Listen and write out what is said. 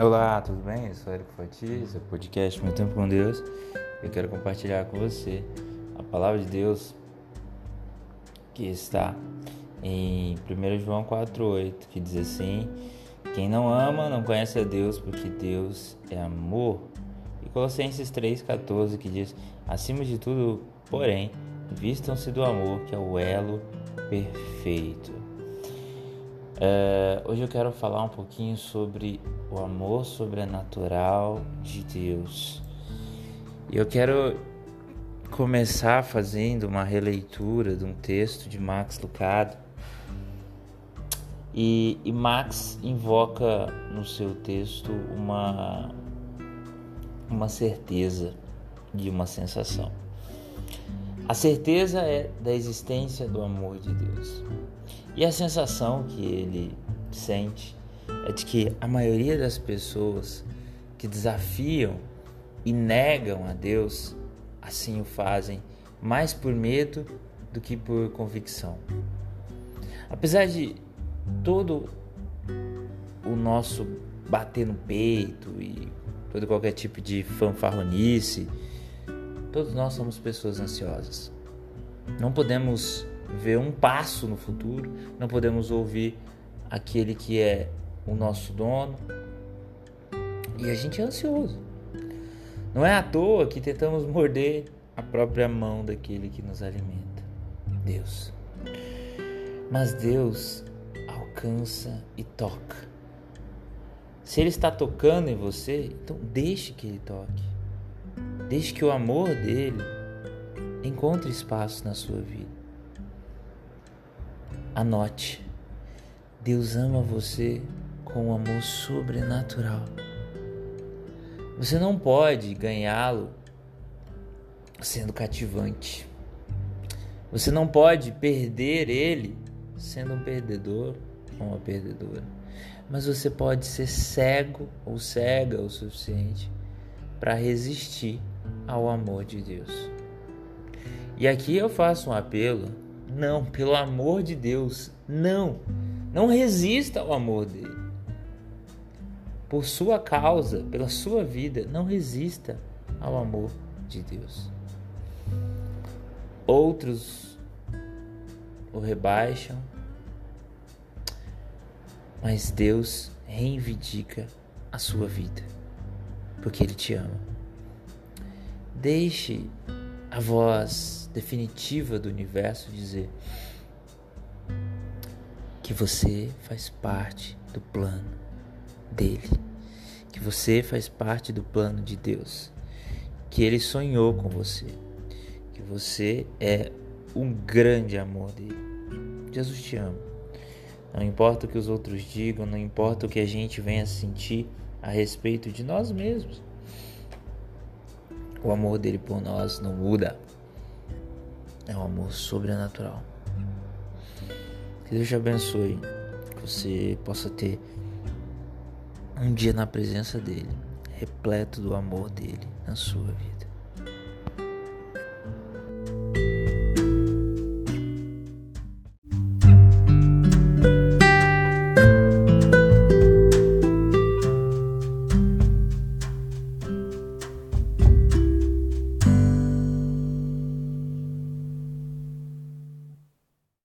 Olá, tudo bem? Eu sou Eric Fatiz, é o podcast Meu Tempo com Deus. Eu quero compartilhar com você a palavra de Deus que está em 1 João 4,8, que diz assim: Quem não ama não conhece a Deus, porque Deus é amor. E Colossenses 3,14, que diz: Acima de tudo, porém, vistam-se do amor, que é o elo perfeito. Uh, hoje eu quero falar um pouquinho sobre o amor sobrenatural de Deus. E eu quero começar fazendo uma releitura de um texto de Max Lucado. E, e Max invoca no seu texto uma, uma certeza de uma sensação. A certeza é da existência do amor de Deus. E a sensação que ele sente é de que a maioria das pessoas que desafiam e negam a Deus assim o fazem mais por medo do que por convicção. Apesar de todo o nosso bater no peito e todo qualquer tipo de fanfarronice, todos nós somos pessoas ansiosas. Não podemos ver um passo no futuro, não podemos ouvir aquele que é o nosso dono. E a gente é ansioso. Não é à toa que tentamos morder a própria mão daquele que nos alimenta, Deus. Mas Deus alcança e toca. Se Ele está tocando em você, então deixe que Ele toque. Deixe que o amor dele encontre espaço na sua vida. Anote: Deus ama você com um amor sobrenatural. Você não pode ganhá-lo sendo cativante. Você não pode perder ele sendo um perdedor ou uma perdedora. Mas você pode ser cego ou cega o suficiente para resistir ao amor de Deus. E aqui eu faço um apelo não, pelo amor de Deus, não. Não resista ao amor dele. Por sua causa, pela sua vida, não resista ao amor de Deus. Outros o rebaixam, mas Deus reivindica a sua vida, porque Ele te ama. Deixe a voz definitiva do universo dizer que você faz parte do plano dele, que você faz parte do plano de Deus, que ele sonhou com você, que você é um grande amor dele. Jesus te ama. Não importa o que os outros digam, não importa o que a gente venha sentir a respeito de nós mesmos. O amor dele por nós não muda. É um amor sobrenatural. Que Deus te abençoe. Que você possa ter um dia na presença dele, repleto do amor dele na sua vida.